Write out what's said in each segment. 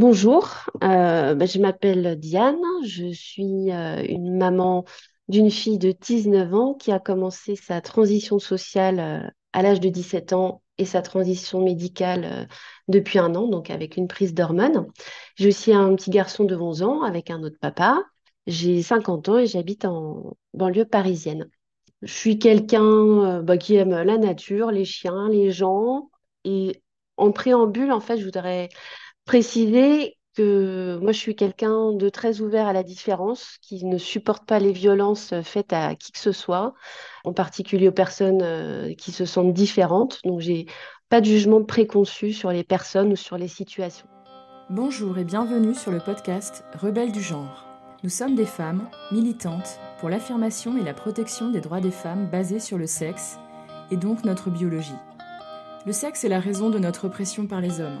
Bonjour, euh, bah, je m'appelle Diane, je suis euh, une maman d'une fille de 19 ans qui a commencé sa transition sociale euh, à l'âge de 17 ans et sa transition médicale depuis un an, donc avec une prise d'hormones. J'ai aussi un petit garçon de 11 ans avec un autre papa. J'ai 50 ans et j'habite en banlieue parisienne. Je suis quelqu'un bah, qui aime la nature, les chiens, les gens. Et en préambule, en fait, je voudrais préciser que moi, je suis quelqu'un de très ouvert à la différence, qui ne supporte pas les violences faites à qui que ce soit, en particulier aux personnes euh, qui se sentent différentes. Donc, j'ai pas de jugement préconçu sur les personnes ou sur les situations. Bonjour et bienvenue sur le podcast Rebelles du genre. Nous sommes des femmes militantes pour l'affirmation et la protection des droits des femmes basés sur le sexe et donc notre biologie. Le sexe est la raison de notre oppression par les hommes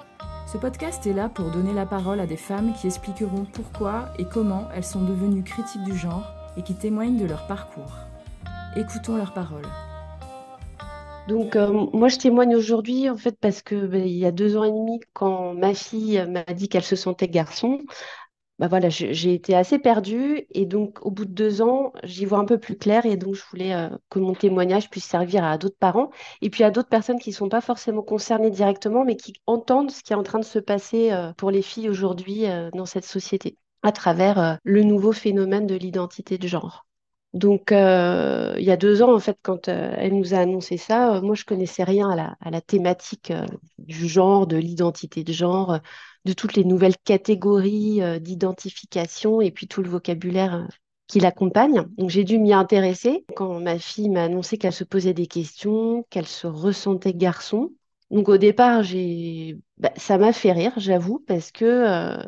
Ce podcast est là pour donner la parole à des femmes qui expliqueront pourquoi et comment elles sont devenues critiques du genre et qui témoignent de leur parcours. Écoutons leurs paroles. Donc, euh, moi, je témoigne aujourd'hui, en fait, parce que ben, y a deux ans et demi, quand ma fille m'a dit qu'elle se sentait garçon, bah voilà, j'ai été assez perdue et donc au bout de deux ans, j'y vois un peu plus clair et donc je voulais euh, que mon témoignage puisse servir à d'autres parents et puis à d'autres personnes qui ne sont pas forcément concernées directement mais qui entendent ce qui est en train de se passer euh, pour les filles aujourd'hui euh, dans cette société à travers le nouveau phénomène de l'identité de genre. Donc, il y a deux ans, en fait, quand elle nous a annoncé ça, moi, je connaissais rien à la, à la thématique du genre, de l'identité de genre, de toutes les nouvelles catégories euh, d'identification et puis tout le vocabulaire euh, qui l'accompagne. Donc, j'ai dû m'y intéresser quand ma fille m'a annoncé qu'elle se posait des questions, qu'elle se ressentait garçon. Donc, au départ, j'ai, bah, ça m'a fait rire, j'avoue, parce que euh,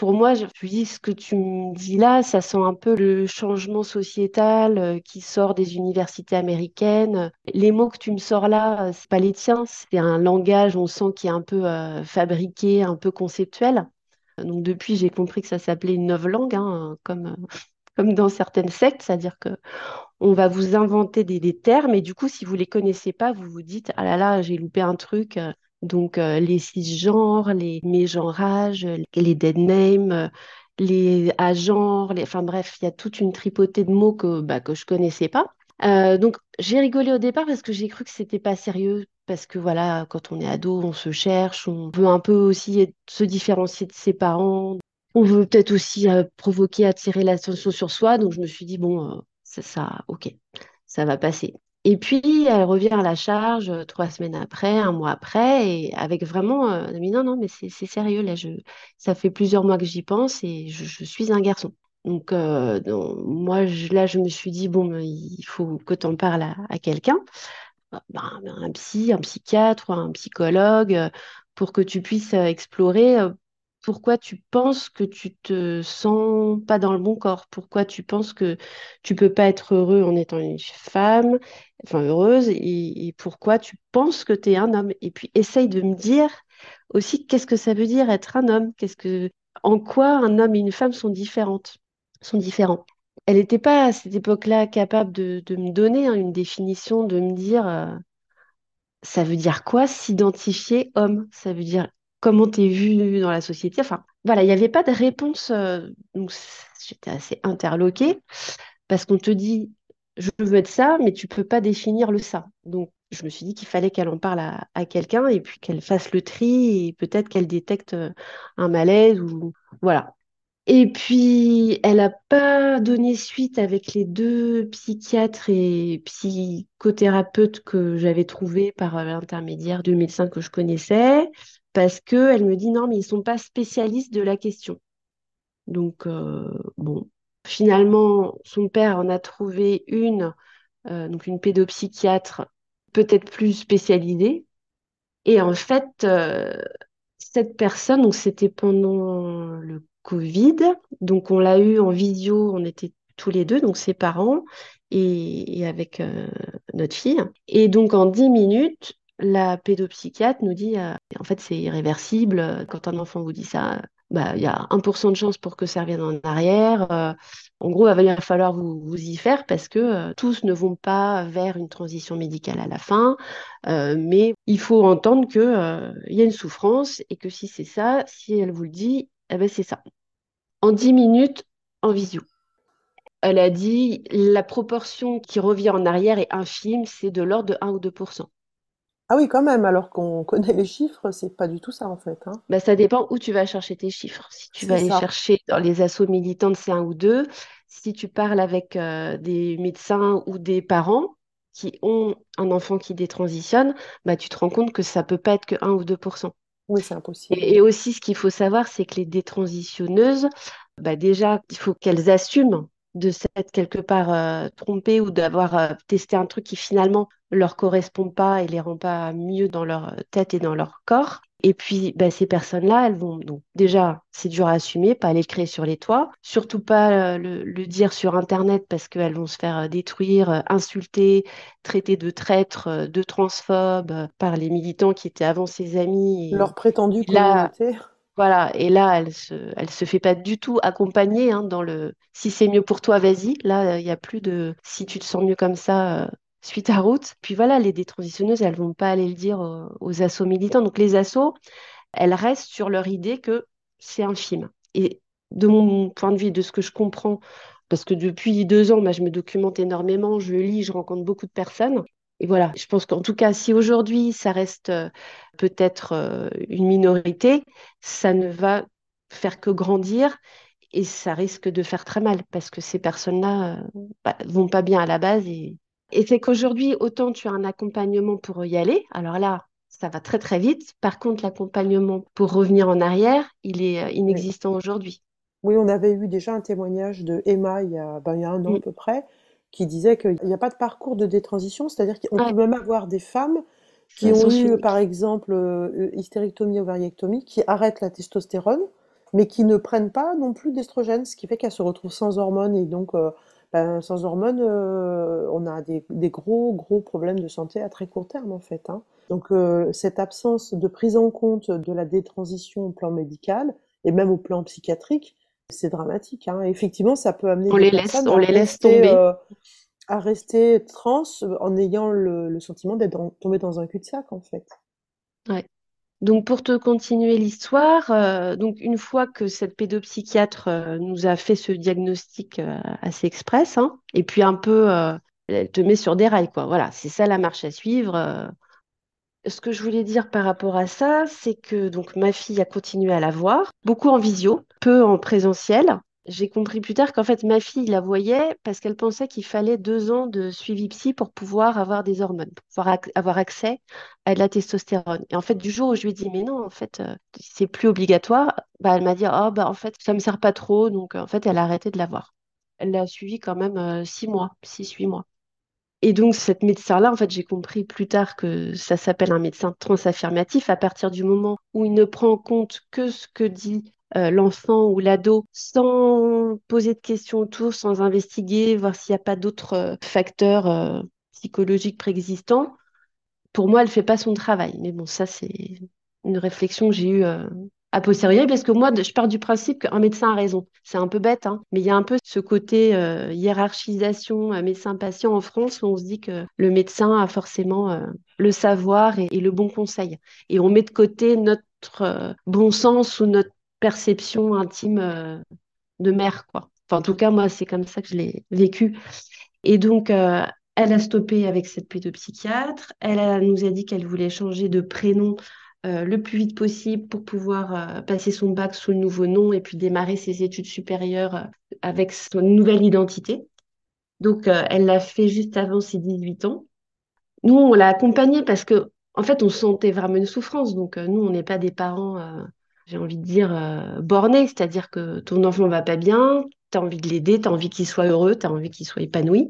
pour moi, je me dis, ce que tu me dis là, ça sent un peu le changement sociétal euh, qui sort des universités américaines. Les mots que tu me sors là, euh, c'est pas les tiens, c'est un langage, on sent qui est un peu euh, fabriqué, un peu conceptuel. Donc depuis, j'ai compris que ça s'appelait une novlangue, hein, comme, comme dans certaines sectes, c'est-à-dire que on va vous inventer des, des termes et du coup, si vous les connaissez pas, vous vous dites, ah là là, j'ai loupé un truc. Donc, euh, les cisgenres, les mégenrages, les dead names, euh, les agenres, les... enfin bref, il y a toute une tripotée de mots que, bah, que je connaissais pas. Euh, donc, j'ai rigolé au départ parce que j'ai cru que c'était pas sérieux. Parce que voilà, quand on est ado, on se cherche, on veut un peu aussi se différencier de ses parents. On veut peut-être aussi provoquer, attirer l'attention sur soi. Donc, je me suis dit, bon, c'est ça, ok, ça va passer. Et puis, elle revient à la charge euh, trois semaines après, un mois après, et avec vraiment, euh, dit non, non, mais c'est sérieux, là, je, ça fait plusieurs mois que j'y pense et je, suis un garçon. Donc, euh, moi, là, je me suis dit, bon, il faut que tu en parles à, à quelqu'un, Euh, ben, un psy, un psychiatre, un psychologue, pour que tu puisses explorer pourquoi tu penses que tu te sens pas dans le bon corps, pourquoi tu penses que tu peux pas être heureux en étant une femme, enfin heureuse, et, pourquoi tu penses que tu es un homme? Et puis essaye de me dire aussi qu'est-ce que ça veut dire être un homme, qu'est-ce que, en quoi un homme et une femme sont différentes, sont différents? Elle n'était pas à cette époque-là capable de, de me donner hein, une définition, de me dire euh, ça veut dire quoi s'identifier homme? Ça veut dire comment t'es vu dans la société? Enfin, voilà, il n'y avait pas de réponse. euh, donc, j'étais assez interloquée parce qu'on te dit, je veux être ça, mais tu peux pas définir le ça. Donc, je me suis dit qu'il fallait qu'elle en parle à, à quelqu'un et puis qu'elle fasse le tri et peut-être qu'elle détecte euh, un malaise ou voilà. Et puis, elle n'a pas donné suite avec les deux psychiatres et psychothérapeutes que j'avais trouvés par euh, l'intermédiaire de médecins que je connaissais, parce qu'elle me dit non, mais ils ne sont pas spécialistes de la question. Donc, euh, bon, finalement, son père en a trouvé une, euh, donc une pédopsychiatre peut-être plus spécialisée. Et en fait, euh, cette personne, donc c'était pendant le Covid. Donc, on l'a eu en visio, on était tous les deux, donc ses parents et, avec euh, notre fille. Et donc, en 10 minutes, la pédopsychiatre nous dit, euh, en fait, c'est irréversible. Quand un enfant vous dit ça, bah, il y a 1% de chance pour que ça revienne en arrière. Euh, en gros, il va falloir vous, y faire parce que tous ne vont pas vers une transition médicale à la fin. mais il faut entendre qu'il il y a une souffrance et que si c'est ça, si elle vous le dit, eh ben, c'est ça. En 10 minutes, en visio. Elle a dit la proportion qui revient en arrière est infime, c'est de l'ordre de 1 ou 2 Ah oui, quand même, alors qu'on connaît les chiffres, c'est pas du tout ça en fait. Hein. Bah, ça dépend où tu vas chercher tes chiffres. Si tu vas aller chercher dans les assauts militantes, c'est 1 ou 2. Si tu parles avec euh, des médecins ou des parents qui ont un enfant qui détransitionne, bah, tu te rends compte que ça peut pas être que 1 ou 2% Oui, c'est impossible. Et, aussi, ce qu'il faut savoir, c'est que les détransitionneuses, bah, déjà, il faut qu'elles assument de s'être quelque part euh, trompées ou d'avoir euh, testé un truc qui finalement leur correspond pas et les rend pas mieux dans leur tête et dans leur corps. Et puis, bah, ces personnes-là, elles vont donc déjà, c'est dur à assumer, pas aller le créer sur les toits, surtout pas euh, le, dire sur Internet parce qu'elles vont se faire détruire, insulter, traiter de traîtres, de transphobes par les militants qui étaient avant ses amis. leur prétendue communauté. Voilà, et là, elle se, se fait pas du tout accompagner hein, dans le si c'est mieux pour toi, vas-y. Là, il n'y a plus de si tu te sens mieux comme ça, euh, suite à route. Puis voilà, les détransitionneuses, elles vont pas aller le dire aux, aux assos militants. Donc les assos, elles restent sur leur idée que c'est infime. Et de mon point de vue, de ce que je comprends, parce que depuis deux ans, bah, je me documente énormément, je lis, je rencontre beaucoup de personnes. Et voilà, je pense qu'en tout cas, si aujourd'hui ça reste euh, peut-être euh, une minorité, ça ne va faire que grandir et ça risque de faire très mal parce que ces personnes-là euh, bah, vont pas bien à la base. Et, et c'est qu'aujourd'hui, autant tu as un accompagnement pour y aller, alors là, ça va très très vite. Par contre, l'accompagnement pour revenir en arrière, il est inexistant aujourd'hui. Oui, on avait eu déjà un témoignage de Emma il y a, ben, il y a un an à peu près, qui disait qu'il n'y a pas de parcours de détransition, c'est-à-dire qu'on peut même avoir des femmes qui ont eu, par exemple, euh, hystérectomie, ovariectomie, qui arrêtent la testostérone, mais qui ne prennent pas non plus d'estrogène, ce qui fait qu'elles se retrouvent sans hormones. Et donc, euh, ben, sans hormones, euh, on a des, gros, gros problèmes de santé à très court terme, en fait. Hein. Donc, cette absence de prise en compte de la détransition au plan médical, et même au plan psychiatrique, c'est dramatique. Hein. Effectivement, ça peut amener on les laisse, on les laisse tomber. Euh, à rester trans euh, en ayant le, sentiment d'être tombé dans un cul-de-sac, en fait. Ouais. Donc, pour te continuer l'histoire, euh, donc une fois que cette pédopsychiatre nous a fait ce diagnostic assez express, hein, et puis un peu, elle te met sur des rails, quoi. Voilà, c'est ça la marche à suivre ce que je voulais dire par rapport à ça, c'est que donc ma fille a continué à la voir, beaucoup en visio, peu en présentiel. J'ai compris plus tard qu'en fait ma fille la voyait parce qu'elle pensait qu'il fallait deux ans de suivi psy pour pouvoir avoir des hormones, pour pouvoir avoir accès à de la testostérone. Et en fait, du jour où je lui ai dit mais non, en fait, euh, c'est plus obligatoire, bah, elle m'a dit oh bah en fait ça me sert pas trop, donc en fait elle a arrêté de la voir. Elle l'a suivi quand même euh, six mois, six huit mois. Et donc, cette médecin-là, en fait, j'ai compris plus tard que ça s'appelle un médecin transaffirmatif à partir du moment où il ne prend en compte que ce que dit euh, l'enfant ou l'ado sans poser de questions autour, sans investiguer, voir s'il n'y a pas d'autres euh, facteurs euh, psychologiques préexistants. Pour moi, elle ne fait pas son travail. Mais bon, ça, c'est une réflexion que j'ai eue a posteriori, parce que moi, je pars du principe qu'un médecin a raison. C'est un peu bête, hein, mais il y a un peu ce côté euh, hiérarchisation euh, médecin-patient en France où on se dit que le médecin a forcément euh, le savoir et, le bon conseil. Et on met de côté notre bon sens ou notre perception intime de mère, quoi. Enfin, en tout cas, moi, c'est comme ça que je l'ai vécu. Et donc, elle a stoppé avec cette pédopsychiatre. Elle nous a dit qu'elle voulait changer de prénom euh, le plus vite possible pour pouvoir euh, passer son bac sous le nouveau nom et puis démarrer ses études supérieures euh, avec son nouvelle identité. Donc, elle l'a fait juste avant ses 18 ans. Nous, on l'a accompagnée parce que, en fait, on sentait vraiment une souffrance. Donc, nous, on n'est pas des parents, j'ai envie de dire, bornés. C'est-à-dire que ton enfant va pas bien, tu as envie de l'aider, tu as envie qu'il soit heureux, tu as envie qu'il soit épanoui.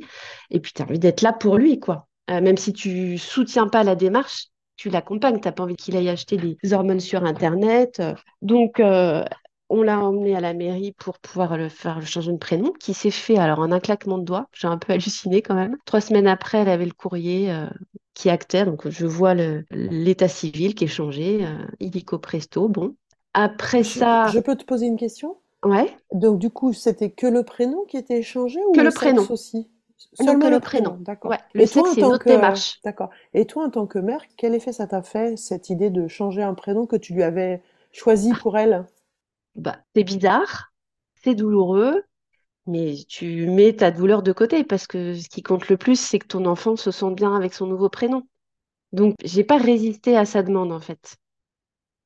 Et puis, tu as envie d'être là pour lui, quoi. même si tu soutiens pas la démarche, tu l'accompagnes, tu n'as pas envie qu'il aille acheter des hormones sur Internet. Donc, euh, on l'a emmené à la mairie pour pouvoir le faire le changement de prénom, qui s'est fait alors en un claquement de doigts. J'ai un peu halluciné quand même. Trois semaines après, elle avait le courrier euh, qui actait, donc je vois l'état civil qui est changé, euh, illico presto. Bon, après Je, ça, je peux te poser une question? ouais, Donc du coup, c'était que le prénom qui était échangé ou que le le prénom. aussi? Non, que Seulement le prénom, d'accord. Ouais, le sexe, c'est une tant autre que, démarche. d'accord. Et toi, en tant que mère, quel effet ça t'a fait, cette idée de changer un prénom que tu lui avais choisi pour elle? Bah, c'est bizarre, c'est douloureux, mais tu mets ta douleur de côté parce que ce qui compte le plus, c'est que ton enfant se sente bien avec son nouveau prénom. Donc, j'ai pas résisté à sa demande en fait.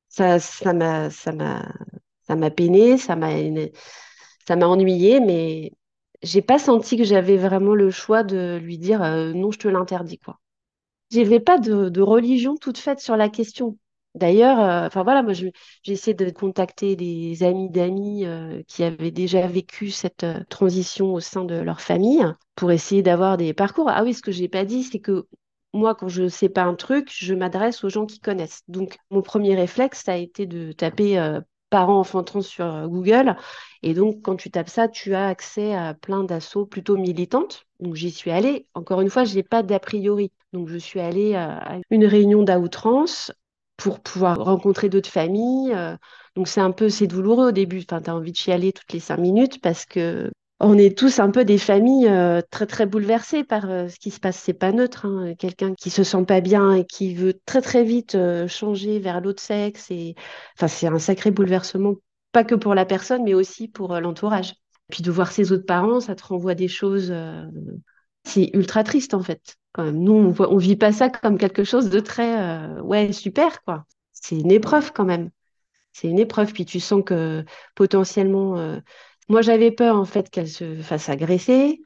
Ça, ça m'a, ça m'a, ça m'a peiné, ça m'a, ça m'a ennuyé, mais j'ai pas senti que j'avais vraiment le choix de lui dire euh, non, je te l'interdis quoi. J'avais pas de, religion toute faite sur la question. D'ailleurs, euh, enfin voilà, moi j'ai essayé de contacter des amis d'amis euh, qui avaient déjà vécu cette transition au sein de leur famille pour essayer d'avoir des parcours. Ah oui, ce que j'ai pas dit, c'est que moi, quand je sais pas un truc, je m'adresse aux gens qui connaissent. Donc, mon premier réflexe, ça a été de taper parents enfants trans sur euh, Google. Et donc, quand tu tapes ça, tu as accès à plein d'assauts plutôt militantes. Donc, j'y suis allée. Encore une fois, je n'ai pas d'a priori. Donc, je suis allée à à une réunion d'outrance pour pouvoir rencontrer d'autres familles. euh. donc, c'est un peu, c'est douloureux au début. Enfin, tu as envie de chialer toutes les cinq minutes parce que on est tous un peu des familles euh, très très bouleversées par euh, ce qui se passe. C'est pas neutre. hein. Quelqu'un qui se sent pas bien et qui veut très très vite euh, changer vers l'autre sexe et enfin c'est un sacré bouleversement, pas que pour la personne, mais aussi pour l'entourage. Puis de voir ses autres parents, ça te renvoie des choses. C'est ultra triste en fait. Nous, on voit, on vit pas ça comme quelque chose de très ouais super quoi. C'est une épreuve quand même. C'est une épreuve, puis tu sens que potentiellement, moi j'avais peur en fait qu'elle se fasse agresser,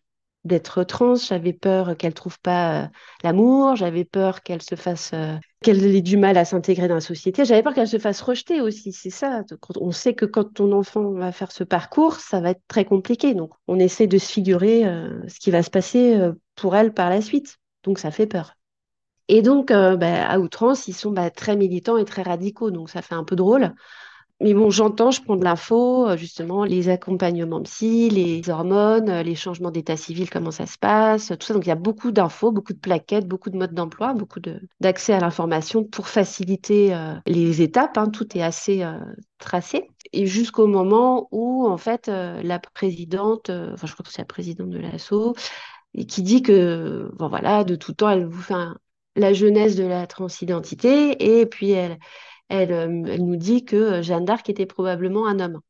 d'être trans, j'avais peur qu'elle trouve pas euh, l'amour, j'avais peur qu'elle se fasse, euh, qu'elle ait du mal à s'intégrer dans la société, j'avais peur qu'elle se fasse rejeter aussi, c'est ça. On sait que quand ton enfant va faire ce parcours, ça va être très compliqué, donc on essaie de se figurer euh, ce qui va se passer pour elle par la suite, donc ça fait peur. Et donc, bah, à outrance, ils sont bah, très militants et très radicaux, donc ça fait un peu drôle. Mais bon, j'entends, je prends de l'info, euh, justement, les accompagnements psy, les hormones, euh, les changements d'état civil, comment ça se passe, tout ça. Donc, il y a beaucoup d'infos, beaucoup de plaquettes, beaucoup de modes d'emploi, beaucoup d'accès à l'information pour faciliter euh, les étapes. hein. tout est assez tracé. Et jusqu'au moment où, en fait, la présidente, enfin, je crois que c'est la présidente de l'ASSO, qui dit que, bon, voilà, de tout temps, elle vous fait la jeunesse de la transidentité, et puis elle elle, euh, elle nous dit que euh, Jeanne d'Arc était probablement un homme,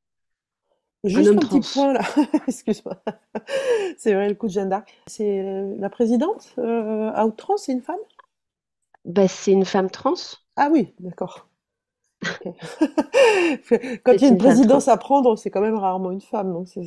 Juste un petit point là, excuse-moi. C'est vrai, le coup de Jeanne d'Arc. C'est euh, la présidente euh, à outrance, c'est une femme? Bah, c'est une femme trans. Ah oui, d'accord. Quand il y a une présidence à prendre, c'est quand même rarement une femme, donc c'est-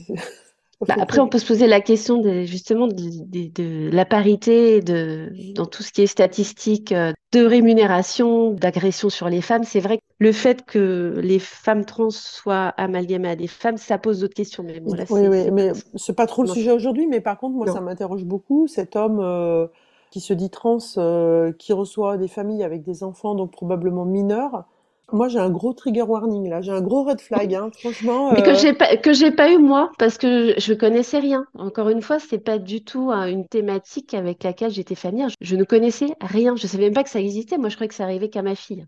Bah, après, on peut se poser la question justement de, de- de la parité de, dans tout ce qui est statistique euh, de rémunération, d'agression sur les femmes. C'est vrai que le fait que les femmes trans soient amalgamées à des femmes, ça pose d'autres questions. Mais bon, là, Oui, oui, mais c'est pas trop le Non, sujet aujourd'hui, mais par contre, moi, ça m'interroge beaucoup, cet homme euh, qui se dit trans, euh, qui reçoit des familles avec des enfants, donc probablement mineurs. Moi, j'ai un gros trigger warning là, j'ai un gros red flag, hein. Franchement, Mais que euh, j'ai pas, que j'ai pas eu moi, parce que je connaissais rien. Encore une fois, c'est pas du tout hein, une thématique avec laquelle j'étais familière. Je, je ne connaissais rien. Je savais même pas que ça existait. Moi, je croyais que ça arrivait qu'à ma fille.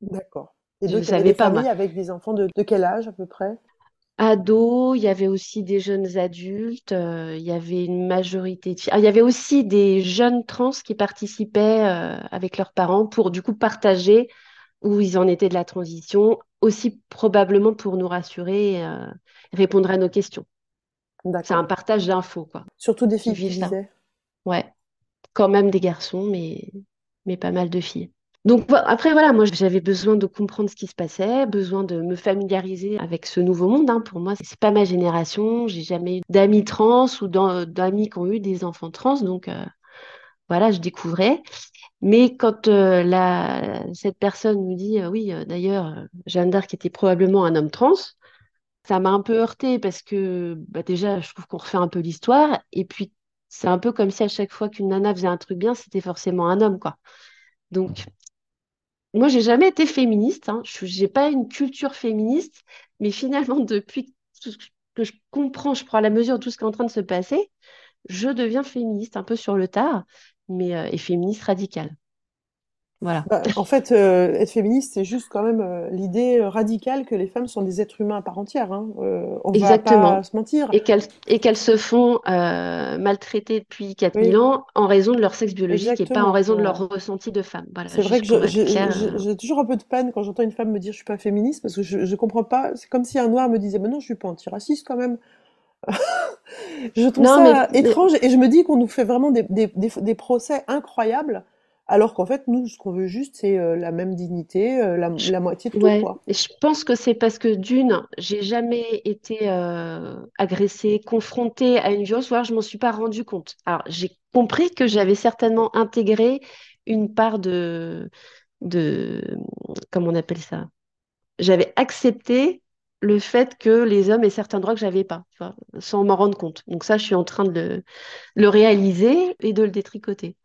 d'accord. Et Je donc, avait savais des pas, moi. avec des enfants de, de quel âge à peu près? Ado, il y avait aussi des jeunes adultes, euh, il y avait une majorité de filles. Ah, il y avait aussi des jeunes trans qui participaient euh, avec leurs parents pour du coup partager où ils en étaient de la transition, aussi probablement pour nous rassurer et euh, répondre à nos questions. C'est un partage d'infos, quoi, Surtout des qui filles, tu vivent ça. Ouais, quand même des garçons, mais, mais pas mal de filles. Donc après, voilà, moi j'avais besoin de comprendre ce qui se passait, besoin de me familiariser avec ce nouveau monde. hein. Pour moi, c'est pas ma génération. J'ai jamais eu d'amis trans ou d'amis qui ont eu des enfants trans. Donc euh, voilà, je découvrais. Mais quand euh, cette personne nous dit, euh, oui, euh, d'ailleurs, Jeanne d'Arc était probablement un homme trans, ça m'a un peu heurtée parce que bah, déjà, je trouve qu'on refait un peu l'histoire. Et puis, c'est un peu comme si à chaque fois qu'une nana faisait un truc bien, c'était forcément un homme, quoi. Donc, moi, j'ai jamais été féministe. Hein. Je n'ai pas une culture féministe, mais finalement, depuis que je comprends, je prends la mesure de tout ce qui est en train de se passer, je deviens féministe un peu sur le tard, mais euh, et féministe radicale. Voilà. Bah, en fait, euh, être féministe, c'est juste quand même euh, l'idée radicale que les femmes sont des êtres humains à part entière. Hein. on Exactement. va pas se mentir. Et qu'elles se font maltraiter depuis 4000 ans en raison de leur sexe biologique et pas en raison de leur ressenti de femme. Voilà, c'est vrai que j'ai toujours un peu de peine quand j'entends une femme me dire je suis pas féministe parce que je, je comprends pas. C'est comme si un noir me disait mais non, je suis pas antiraciste quand même. je trouve ça étrange et je me dis qu'on nous fait vraiment des, des, des, procès incroyables alors qu'en fait, nous, ce qu'on veut juste, c'est euh, la même dignité, euh, la, la, moitié de tout, quoi. Et je pense que c'est parce que d'une, j'ai jamais été euh, agressée, confrontée à une violence, ou alors je m'en suis pas rendu compte. Alors, j'ai compris que j'avais certainement intégré une part de, de, comment on appelle ça? J'avais accepté le fait que les hommes aient certains droits que j'avais pas, sans m'en rendre compte. Donc ça, je suis en train de le, réaliser et de le détricoter.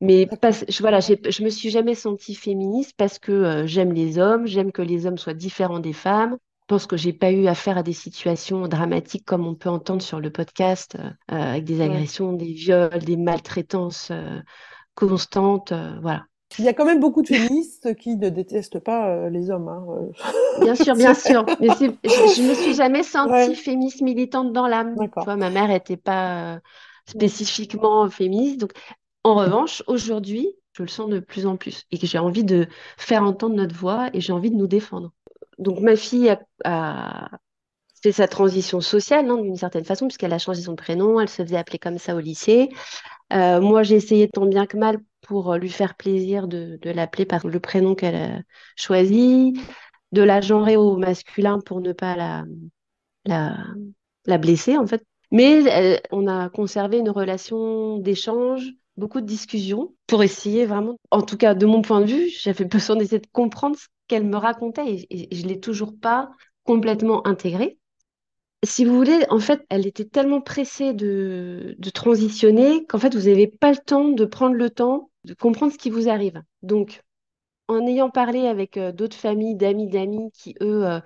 Mais pas, je, voilà, je me suis jamais sentie féministe parce que euh, j'aime les hommes, j'aime que les hommes soient différents des femmes. Je pense que j'ai pas eu affaire à des situations dramatiques comme on peut entendre sur le podcast, euh, avec des agressions, des viols, des maltraitances euh, constantes. voilà. Il y a quand même beaucoup de féministes qui ne détestent pas euh, les hommes. Hein, euh. Bien sûr, bien sûr. Mais je, ne me suis jamais sentie féministe militante dans l'âme. ma mère n'était pas euh, spécifiquement féministe. Donc, en revanche, aujourd'hui, je le sens de plus en plus et que j'ai envie de faire entendre notre voix et j'ai envie de nous défendre. Donc, ma fille a, fait sa transition sociale, hein, d'une certaine façon, puisqu'elle a changé son prénom, elle se faisait appeler comme ça au lycée. moi, j'ai essayé tant bien que mal pour euh, lui faire plaisir de, l'appeler par le prénom qu'elle a choisi, de la genrer au masculin pour ne pas la, la, blesser en fait. Mais on a conservé une relation d'échange, beaucoup de discussions pour essayer vraiment, en tout cas de mon point de vue, j'avais besoin d'essayer de comprendre ce qu'elle me racontait et, je ne l'ai toujours pas complètement intégré si vous voulez, en fait, elle était tellement pressée de, transitionner qu'en fait, vous n'avez pas le temps de prendre le temps de comprendre ce qui vous arrive. Donc, en ayant parlé avec euh, d'autres familles, d'amis, d'amis qui, eux, euh,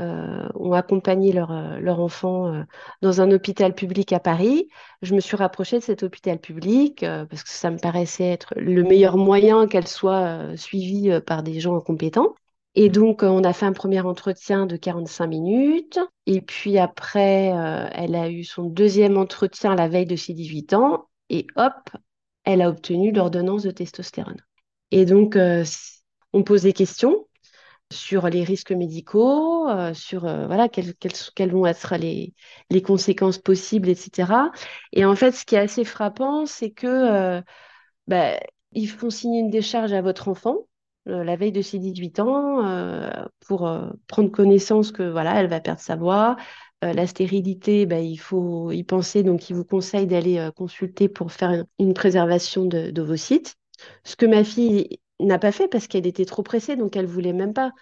euh, ont accompagné leur, leur enfant dans un hôpital public à Paris, je me suis rapprochée de cet hôpital public parce que ça me paraissait être le meilleur moyen qu'elle soit suivie par des gens compétents. Et donc, on a fait un premier entretien de 45 minutes. Et puis après, elle a eu son deuxième entretien la veille de ses 18 ans. Et hop, elle a obtenu l'ordonnance de testostérone. Et donc, euh, on pose des questions sur les risques médicaux, euh, sur euh, voilà, quelles, quelles, vont être les, les, conséquences possibles, etc. Et en fait, ce qui est assez frappant, c'est que bah, ils font signer une décharge à votre enfant la veille de ses 18 ans pour prendre connaissance que voilà, elle va perdre sa voix, euh, la stérilité, bah, il faut y penser, donc il vous conseille d'aller euh, consulter pour faire une, préservation de, vos sites. Ce que ma fille n'a pas fait parce qu'elle était trop pressée, donc elle voulait même pas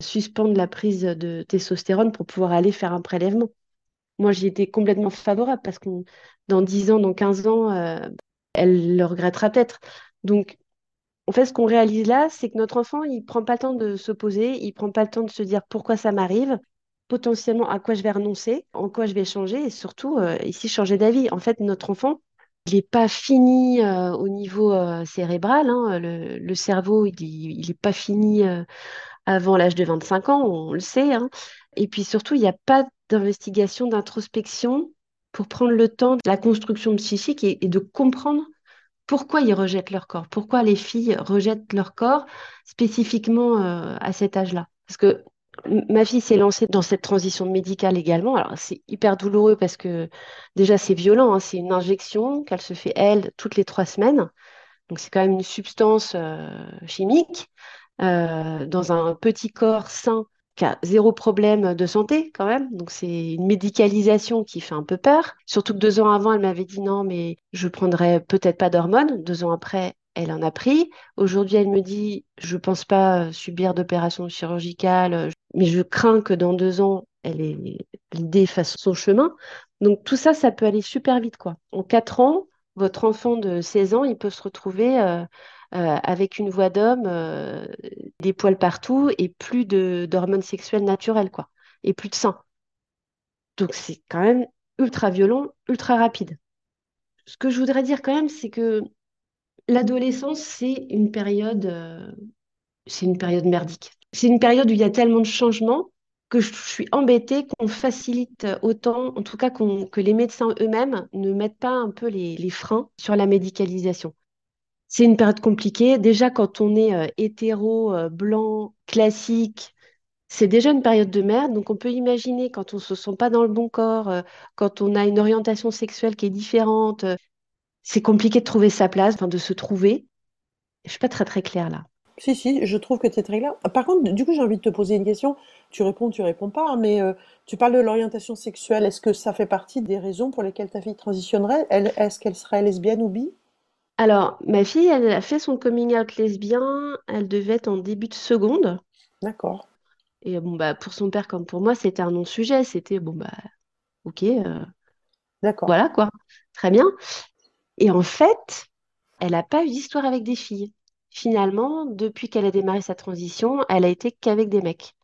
suspendre la prise de testostérone pour pouvoir aller faire un prélèvement. Moi, j'y étais complètement favorable parce que dans 10 ans, dans 15 ans, euh, elle le regrettera peut-être. Donc, en fait, ce qu'on réalise là, c'est que notre enfant, il prend pas le temps de se poser, il prend pas le temps de se dire pourquoi ça m'arrive potentiellement à quoi je vais renoncer, en quoi je vais changer et surtout euh, ici changer d'avis. En fait, notre enfant, il n'est pas fini euh, au niveau euh, cérébral. Hein. Le, cerveau, il n'est pas fini avant l'âge de 25 ans, on le sait. Hein. Et puis surtout, il n'y a pas d'investigation, d'introspection pour prendre le temps de la construction psychique et, et de comprendre pourquoi ils rejettent leur corps, pourquoi les filles rejettent leur corps spécifiquement à cet âge-là? Parce que ma fille s'est lancée dans cette transition médicale également. Alors, c'est hyper douloureux parce que déjà, c'est violent. Hein. C'est une injection qu'elle se fait, elle, toutes les trois semaines. Donc, c'est quand même une substance euh, chimique euh, dans un petit corps sain qui a zéro problème de santé quand même. Donc, c'est une médicalisation qui fait un peu peur. Surtout que deux ans avant, elle m'avait dit non, mais je prendrais peut-être pas d'hormones. Deux ans après, elle en a pris. Aujourd'hui, elle me dit, je ne pense pas subir d'opération chirurgicale, mais je crains que dans deux ans, elle ait l'idée fasse son chemin. Donc tout ça, ça peut aller super vite, quoi. En quatre ans, votre enfant de 16 ans, il peut se retrouver euh, avec une voix d'homme, des poils partout et plus d'hormones sexuelles naturelles, quoi, et plus de seins. Donc c'est quand même ultra violent, ultra rapide. Ce que je voudrais dire quand même, c'est que l'adolescence, c'est une période, c'est une période merdique. C'est une période où il y a tellement de changements que je suis embêtée qu'on facilite autant, en tout cas que les médecins eux-mêmes ne mettent pas un peu les, freins sur la médicalisation. C'est une période compliquée. Déjà, quand on est euh, hétéro, euh, blanc, classique, c'est déjà une période de merde. Donc, on peut imaginer quand on ne se sent pas dans le bon corps, euh, quand on a une orientation sexuelle qui est différente, c'est compliqué de trouver sa place, de se trouver. Je ne suis pas très, très claire là. Si, si, je trouve que tu es très clair. Par contre, du coup, j'ai envie de te poser une question. Tu réponds, tu réponds pas, hein, mais tu parles de l'orientation sexuelle. Est-ce que ça fait partie des raisons pour lesquelles ta fille transitionnerait? Est-ce qu'elle serait lesbienne ou bi? Alors, ma fille, elle a fait son coming out lesbien. Elle devait être en début de seconde. D'accord. Et bon, bah, pour son père comme pour moi, c'était un non-sujet. C'était, bon, bah, ok. Euh, D'accord. voilà, quoi. Très bien. Et en fait, elle n'a pas eu d'histoire avec des filles finalement, depuis qu'elle a démarré sa transition, elle a été qu'avec des mecs.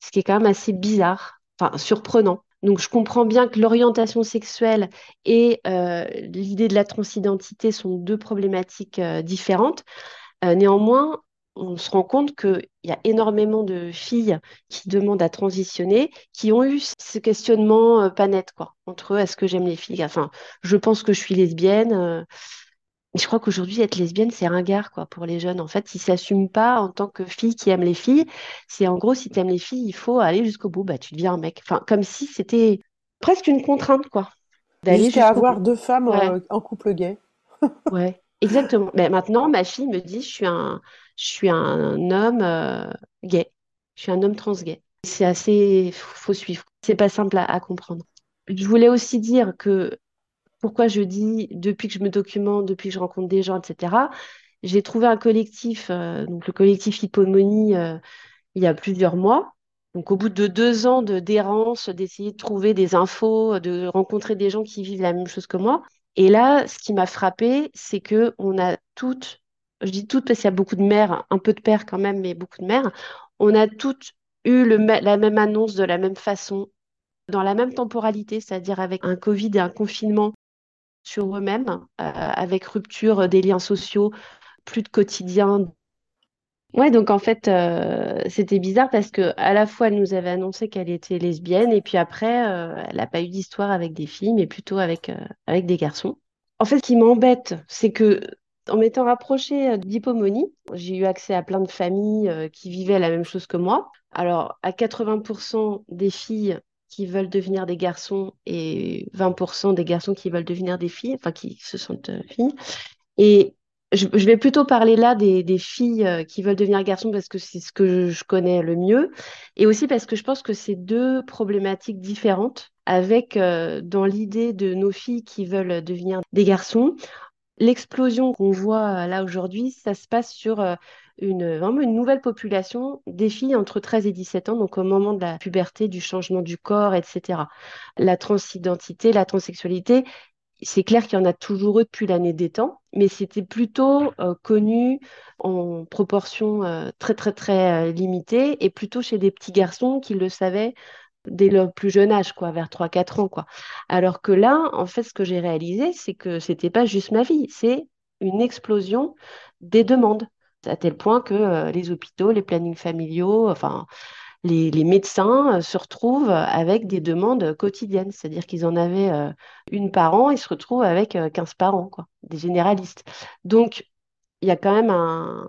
Ce qui est quand même assez bizarre, enfin surprenant. Donc je comprends bien que l'orientation sexuelle et euh, l'idée de la transidentité sont deux problématiques euh, différentes. Euh, néanmoins, on se rend compte qu'il y a énormément de filles qui demandent à transitionner, qui ont eu ce questionnement pas net, quoi, entre eux, est-ce que j'aime les filles? Enfin, je pense que je suis lesbienne je crois qu'aujourd'hui, être lesbienne, c'est ringard, quoi, pour les jeunes. En fait, ils s'assument pas en tant que fille qui aime les filles. C'est en gros, si tu aimes les filles, il faut aller jusqu'au bout. Bah, tu deviens un mec. Enfin, comme si c'était presque une contrainte, quoi. D'aller jusqu'à avoir deux femmes euh, en couple gay. ouais, exactement. Mais maintenant, ma fille me dit, je suis un, je suis un homme euh, gay. Je suis un homme trans gay. C'est assez, faut suivre. C'est pas simple à comprendre. Je voulais aussi dire que pourquoi je dis depuis que je me documente, depuis que je rencontre des gens, etc. J'ai trouvé un collectif, euh, donc le collectif Hypomonie, euh, il y a plusieurs mois. Donc au bout de deux ans de d'errance, d'essayer de trouver des infos, de rencontrer des gens qui vivent la même chose que moi. Et là, ce qui m'a frappé, c'est que on a toutes, je dis toutes parce qu'il y a beaucoup de mères, un peu de pères quand même, mais beaucoup de mères, on a toutes eu la même annonce de la même façon, dans la même temporalité, c'est-à-dire avec un Covid et un confinement sur eux-mêmes, euh, avec rupture des liens sociaux, plus de quotidien. Ouais, donc en fait, euh, c'était bizarre parce que à la fois elle nous avait annoncé qu'elle était lesbienne et puis après, euh, elle n'a pas eu d'histoire avec des filles, mais plutôt avec, avec des garçons. En fait, ce qui m'embête, c'est que en m'étant rapprochée d'Hippomonie, j'ai eu accès à plein de familles qui vivaient la même chose que moi. Alors, à 80% des filles qui veulent devenir des garçons et 20% des garçons qui veulent devenir des filles, enfin qui se sentent euh, filles. Et je, vais plutôt parler là des, filles euh, qui veulent devenir garçons parce que c'est ce que je, connais le mieux, et aussi parce que je pense que c'est deux problématiques différentes avec euh, dans l'idée de nos filles qui veulent devenir des garçons. L'explosion qu'on voit là aujourd'hui, ça se passe sur une, vraiment une nouvelle population des filles entre 13 et 17 ans, donc au moment de la puberté, du changement du corps, etc. La transidentité, la transsexualité, c'est clair qu'il y en a toujours eu depuis l'année des temps, mais c'était plutôt euh, connu en proportion euh, très très très euh, limitée et plutôt chez des petits garçons qui le savaient dès leur plus jeune âge, quoi, vers 3-4 ans, quoi. Alors que là, en fait, ce que j'ai réalisé, c'est que c'était pas juste ma vie, c'est une explosion des demandes à tel point que euh, les hôpitaux, les plannings familiaux, enfin, les, médecins euh, se retrouvent avec des demandes quotidiennes. C'est-à-dire qu'ils en avaient euh, une par an, ils se retrouvent avec 15 par an, quoi, des généralistes. Donc, il y a quand même un,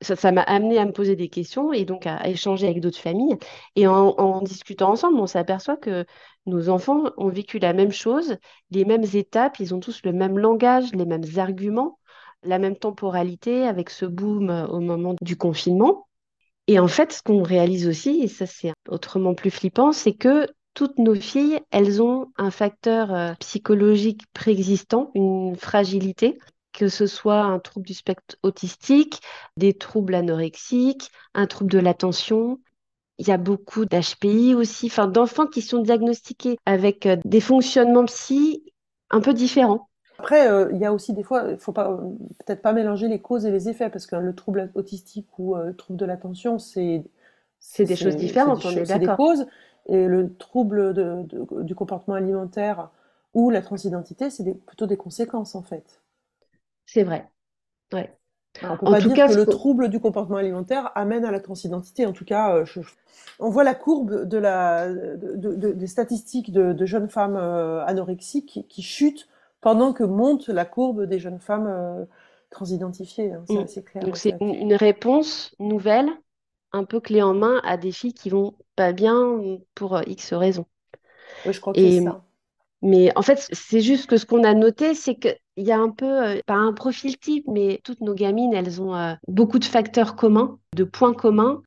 ça m'a amené à me poser des questions et donc à, échanger avec d'autres familles. Et en, en, discutant ensemble, on s'aperçoit que nos enfants ont vécu la même chose, les mêmes étapes, ils ont tous le même langage, les mêmes arguments la même temporalité avec ce boom euh, au moment du confinement. Et en fait, ce qu'on réalise aussi, et ça c'est autrement plus flippant, c'est que toutes nos filles, elles ont un facteur euh, psychologique préexistant, une fragilité, que ce soit un trouble du spectre autistique, des troubles anorexiques, un trouble de l'attention. Il y a beaucoup d'HPI aussi, enfin d'enfants qui sont diagnostiqués avec euh, des fonctionnements psy un peu différents. Après, euh, il y a aussi des fois, il faut pas peut-être pas mélanger les causes et les effets, parce que le trouble autistique ou le trouble de l'attention, c'est c'est des choses différentes, on est d'accord. C'est des causes, et le trouble de, du comportement alimentaire ou la transidentité, c'est plutôt des conséquences en fait. C'est vrai. Ouais. on ne peut pas dire que le trouble du comportement alimentaire amène à la transidentité. En tout cas, euh, on voit la courbe de la, des statistiques de, jeunes femmes euh, anorexiques qui, chutent pendant que monte la courbe des jeunes femmes euh, transidentifiées. Hein. c'est mm. assez clair. Donc c'est une réponse nouvelle, un peu clé en main à des filles qui vont pas bien pour X raisons. Oui, je crois que c'est ça. Mais en fait, c'est juste que ce qu'on a noté, c'est qu'il y a un peu, euh, pas un profil type, mais toutes nos gamines, elles ont euh, beaucoup de facteurs communs, de points communs,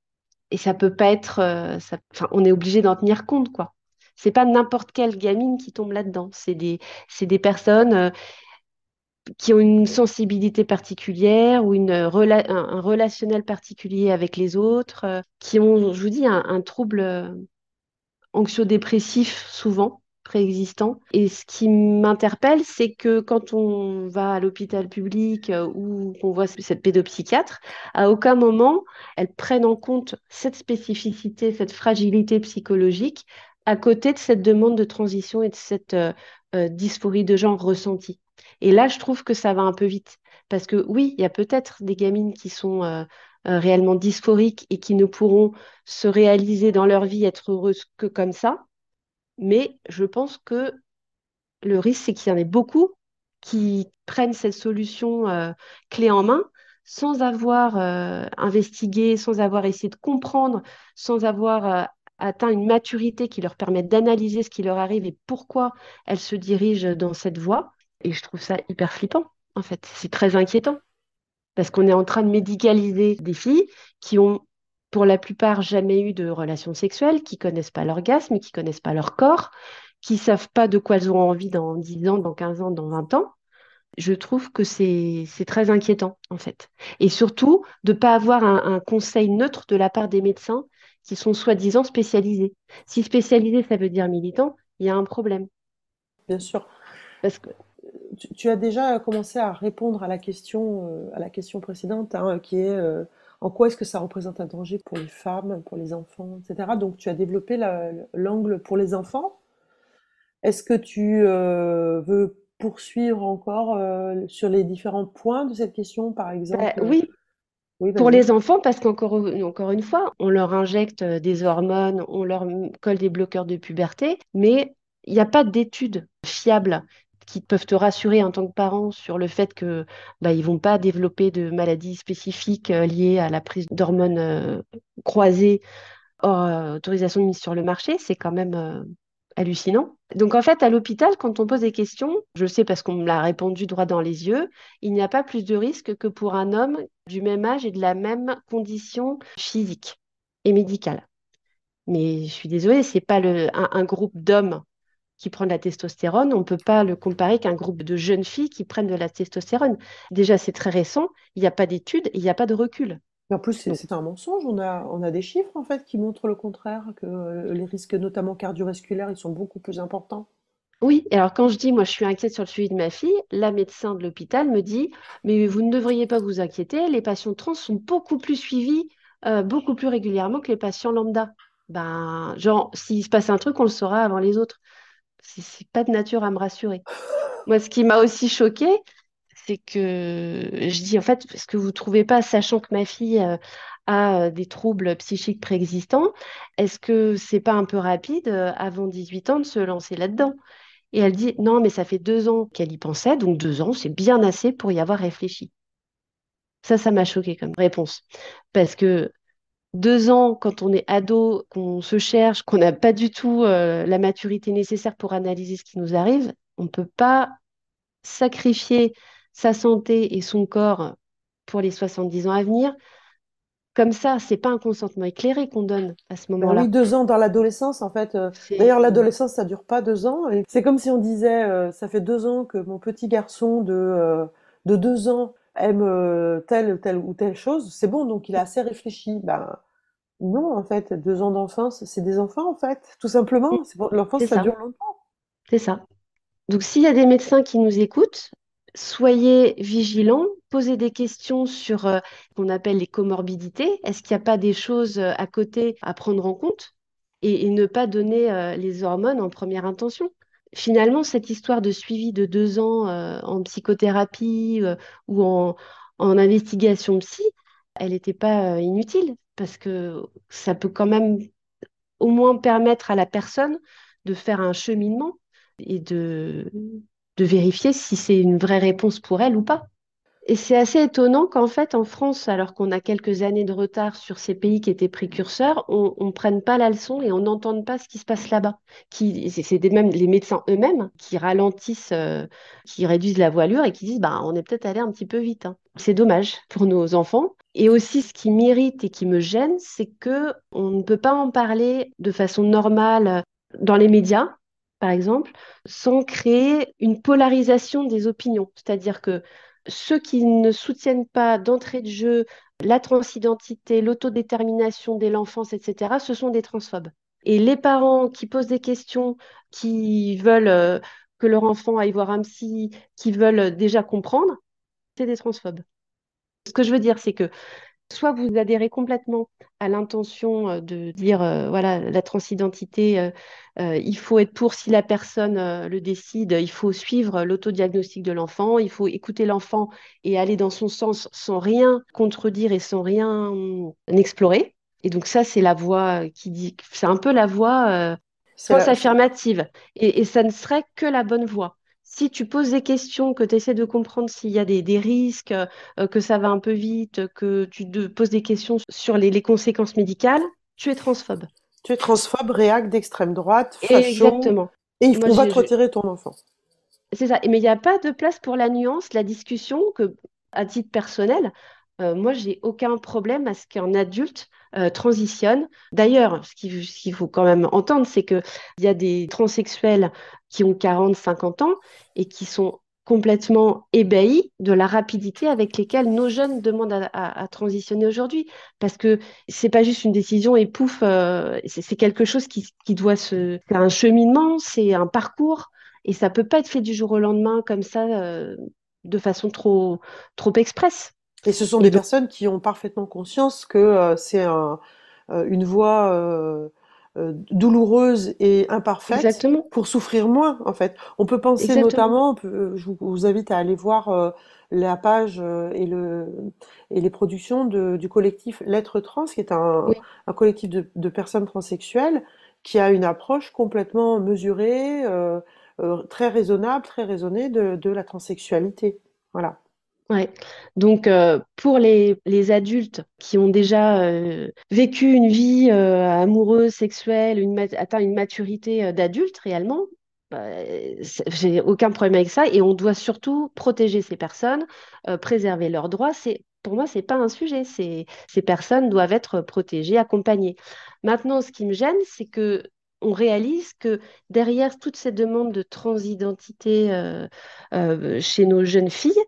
et ça peut pas être, euh, enfin, on est obligé d'en tenir compte, quoi. C'est pas n'importe quelle gamine qui tombe là-dedans. C'est des, des personnes qui ont une sensibilité particulière ou une un, relationnel particulier avec les autres, qui ont, je vous dis, un, trouble anxio-dépressif souvent préexistant. Et ce qui m'interpelle, c'est que quand on va à l'hôpital public euh, ou qu'on voit cette pédopsychiatre, à aucun moment elles prennent en compte cette spécificité, cette fragilité psychologique à côté de cette demande de transition et de cette euh, euh, dysphorie de genre ressentie. Et là, je trouve que ça va un peu vite. Parce que oui, il y a peut-être des gamines qui sont réellement dysphoriques et qui ne pourront se réaliser dans leur vie, être heureuses que comme ça. Mais je pense que le risque, c'est qu'il y en ait beaucoup qui prennent cette solution euh, clé en main sans avoir euh, investigué, sans avoir essayé de comprendre, sans avoir euh, atteint une maturité qui leur permette d'analyser ce qui leur arrive et pourquoi elles se dirigent dans cette voie. Et je trouve ça hyper flippant, en fait. C'est très inquiétant. Parce qu'on est en train de médicaliser des filles qui ont pour la plupart jamais eu de relations sexuelles, qui connaissent pas l'orgasme, qui connaissent pas leur corps, qui savent pas de quoi elles auront envie dans 10 ans, dans 15 ans, dans 20 ans. Je trouve que c'est très inquiétant, en fait. Et surtout, de ne pas avoir un, conseil neutre de la part des médecins qui sont soi-disant spécialisés. Si spécialisé, ça veut dire militant, il y a un problème. Bien sûr. Parce que tu, as déjà commencé à répondre à la question, euh, à la question précédente, hein, qui est euh, en quoi est-ce que ça représente un danger pour les femmes, pour les enfants, etc. Donc tu as développé l'angle pour les enfants. Est-ce que tu euh, veux poursuivre encore sur les différents points de cette question, par exemple? bah, Oui. Oui pour les enfants, parce qu'encore encore une fois, on leur injecte euh, des hormones, on leur colle des bloqueurs de puberté, mais il n'y a pas d'études fiables qui peuvent te rassurer en tant que parent sur le fait que bah, ils vont pas développer de maladies spécifiques euh, liées à la prise d'hormones euh, croisées hors autorisation de mise sur le marché, c'est quand même hallucinant. Donc en fait, à l'hôpital, quand on pose des questions, je sais parce qu'on me l'a répondu droit dans les yeux, il n'y a pas plus de risque que pour un homme du même âge et de la même condition physique et médicale. Mais je suis désolée, c'est pas un groupe d'hommes qui prend de la testostérone, on ne peut pas le comparer qu'un groupe de jeunes filles qui prennent de la testostérone. Déjà, c'est très récent, il n'y a pas d'études, il n'y a pas de recul. En plus, c'est un mensonge. On a, on a des chiffres en fait qui montrent le contraire, que euh, les risques, notamment cardiovasculaires, ils sont beaucoup plus importants. Oui, alors quand je dis, moi, je suis inquiète sur le suivi de ma fille, la médecin de l'hôpital me dit, mais vous ne devriez pas vous inquiéter, les patients trans sont beaucoup plus suivis, euh, beaucoup plus régulièrement que les patients lambda. Ben, genre, s'il se passe un truc, on le saura avant les autres c'est pas de nature à me rassurer. Moi, ce qui m'a aussi choqué, c'est que je dis en fait, est-ce que vous trouvez pas, sachant que ma fille euh, a euh, des troubles psychiques préexistants, est-ce que c'est pas un peu rapide euh, avant 18 ans de se lancer là-dedans? Et elle dit non, mais ça fait deux ans qu'elle y pensait, donc deux ans, c'est bien assez pour y avoir réfléchi. Ça, ça m'a choqué comme réponse. Parce que deux ans, quand on est ado, qu'on se cherche, qu'on n'a pas du tout la maturité nécessaire pour analyser ce qui nous arrive, on ne peut pas sacrifier sa santé et son corps pour les 70 ans à venir. Comme ça, c'est pas un consentement éclairé qu'on donne à ce ben moment-là. Oui, deux ans dans l'adolescence, en fait. Euh, d'ailleurs, l'adolescence, ça dure pas deux ans. C'est comme si on disait, euh, ça fait deux ans que mon petit garçon de, de deux ans aime euh, telle, telle ou telle chose, c'est bon, donc il a assez réfléchi. Ben, non, en fait, deux ans d'enfance, c'est des enfants, en fait, tout simplement. L'enfance, ça, ça dure longtemps. C'est ça. Donc, s'il y a des médecins qui nous écoutent, soyez vigilants, posez des questions sur ce qu'on appelle les comorbidités. Est-ce qu'il n'y a pas des choses à côté à prendre en compte et, ne pas donner les hormones en première intention? Finalement, cette histoire de suivi de deux ans en psychothérapie ou en, en investigation psy, elle n'était pas inutile parce que ça peut quand même au moins permettre à la personne de faire un cheminement et de, de vérifier si c'est une vraie réponse pour elle ou pas. Et c'est assez étonnant qu'en fait, en France, alors qu'on a quelques années de retard sur ces pays qui étaient précurseurs, on ne prenne pas la leçon et on n'entende pas ce qui se passe là-bas. C'est même les médecins eux-mêmes qui ralentissent, euh, qui réduisent la voilure et qui disent bah, on est peut-être allé un petit peu vite. Hein. C'est dommage pour nos enfants. Et aussi, ce qui m'irrite et qui me gêne, c'est que on ne peut pas en parler de façon normale dans les médias, par exemple, sans créer une polarisation des opinions. C'est-à-dire que ceux qui ne soutiennent pas d'entrée de jeu la transidentité, l'autodétermination dès l'enfance, etc., ce sont des transphobes. Et les parents qui posent des questions, qui veulent euh, que leur enfant aille voir un psy, qui veulent déjà comprendre, c'est des transphobes. Ce que je veux dire, c'est que soit vous adhérez complètement à l'intention euh, de dire, euh, voilà, la transidentité, euh, il faut être pour si la personne le décide, il faut suivre l'autodiagnostic de l'enfant, il faut écouter l'enfant et aller dans son sens sans rien contredire et sans rien hum, explorer. Et donc ça, c'est la voie qui dit, c'est un peu la voie fausse affirmative. Et, et ça ne serait que la bonne voie si tu poses des questions, que tu essaies de comprendre s'il y a des, risques, euh, que ça va un peu vite, que tu te poses des questions sur les, conséquences médicales, tu es transphobe. Tu es transphobe, réac d'extrême droite, facho. Exactement. Et il faut, va te retirer ton enfant. C'est ça. Mais il n'y a pas de place pour la nuance, la discussion, que, à titre personnel, euh, moi, j'ai aucun problème à ce qu'un adulte euh, transitionne. D'ailleurs, ce qu'il faut quand même entendre, c'est qu'il y a des transsexuels qui ont 40, 50 ans et qui sont complètement ébahis de la rapidité avec laquelle nos jeunes demandent à, transitionner aujourd'hui. Parce que c'est pas juste une décision et pouf, euh, c'est quelque chose qui, doit se. C'est un cheminement, c'est un parcours et ça peut pas être fait du jour au lendemain comme ça, de façon trop, trop express. Et ce sont des personnes qui ont parfaitement conscience que euh, c'est un, euh, une voie euh, douloureuse et imparfaite pour souffrir moins, en fait. On peut penser notamment, je vous, invite à aller voir la page et, le, et les productions de, du collectif Lettres Trans, qui est un, un collectif de, de, personnes transsexuelles qui a une approche complètement mesurée, très raisonnable, très raisonnée de, de la transsexualité. Voilà. Ouais. Donc, euh, pour les, adultes qui ont déjà euh, vécu une vie euh, amoureuse, sexuelle, atteint une maturité d'adulte réellement, bah, j'ai aucun problème avec ça. Et on doit surtout protéger ces personnes, préserver leurs droits. C'est, pour moi, c'est pas un sujet. Ces personnes doivent être protégées, accompagnées. Maintenant, ce qui me gêne, c'est que on réalise que derrière toutes ces demandes de transidentité chez nos jeunes filles,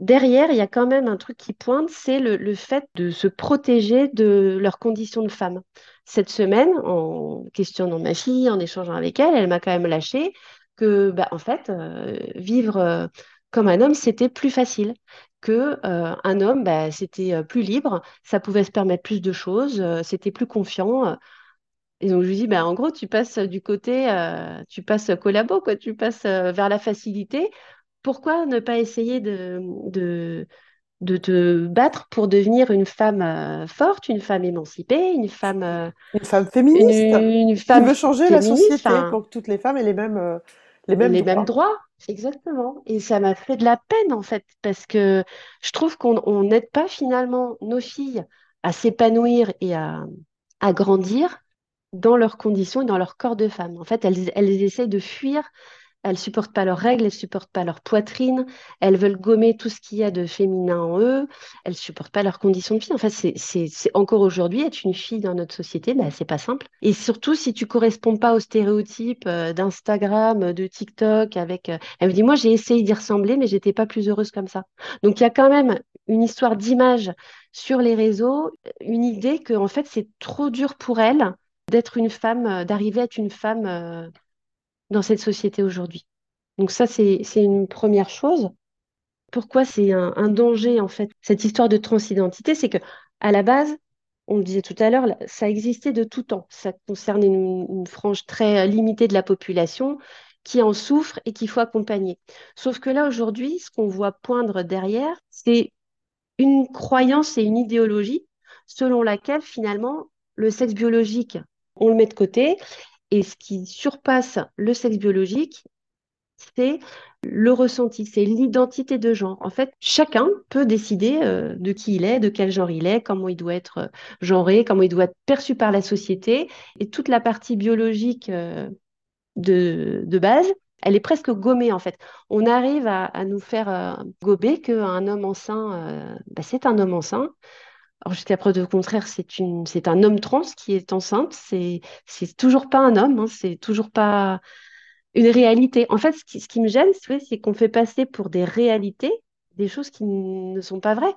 derrière, il y a quand même un truc qui pointe, c'est le, fait de se protéger de leurs conditions de femme. Cette semaine, en questionnant ma fille, en échangeant avec elle, elle m'a quand même lâché que, bah, en fait, euh, vivre euh, comme un homme, c'était plus facile que euh, un homme, bah, c'était plus libre, ça pouvait se permettre plus de choses, c'était plus confiant. Et donc je lui dis, bah, en gros, tu passes du côté, tu passes collabo, quoi, tu passes vers la facilité pourquoi ne pas essayer de, de, te battre pour devenir une femme euh, forte, une femme émancipée, une femme... Euh, une femme féministe une, femme qui veut changer la société pour que toutes les femmes aient les mêmes, euh, les mêmes les droits. mêmes droits. Exactement. Et ça m'a fait de la peine, en fait, parce que je trouve qu'on n'aide pas finalement nos filles à s'épanouir et à, à grandir dans leurs conditions et dans leur corps de femme. En fait, elles, elles essayent de fuir elles supportent pas leurs règles, elles supportent pas leur poitrine, elles veulent gommer tout ce qu'il y a de féminin en eux, elles supportent pas leurs conditions de vie. En fait, c'est encore aujourd'hui être une fille dans notre société, bah, c'est pas simple. Et surtout si tu corresponds pas aux stéréotypes euh, d'Instagram, de TikTok, avec. Euh, elle me dit moi j'ai essayé d'y ressembler, mais j'étais pas plus heureuse comme ça. Donc il y a quand même une histoire d'image sur les réseaux, une idée que en fait c'est trop dur pour elle d'être une femme, euh, d'arriver à être une femme dans cette société aujourd'hui. Donc ça, c'est une première chose. pourquoi c'est un, danger, en fait, cette histoire de transidentité, c'est que à la base, on le disait tout à l'heure, ça existait de tout temps. Ça concerne une, frange très limitée de la population qui en souffre et qu'il faut accompagner. Sauf que là, aujourd'hui, ce qu'on voit poindre derrière, c'est une croyance et une idéologie selon laquelle, finalement, le sexe biologique, on le met de côté, et ce qui surpasse le sexe biologique, c'est le ressenti, c'est l'identité de genre. En fait, chacun peut décider euh, de qui il est, de quel genre il est, comment il doit être euh, genré, comment il doit être perçu par la société. Et toute la partie biologique euh, de, base, elle est presque gommée en fait. On arrive à, nous faire gober qu'un homme enceint, bah, c'est un homme enceint. Alors jusqu'à preuve de contraire, c'est une, c'est un homme trans qui est enceinte. C'est, c'est toujours pas un homme. Hein, c'est toujours pas une réalité. En fait, ce qui, me gêne, c'est qu'on fait passer pour des réalités des choses qui ne sont pas vraies.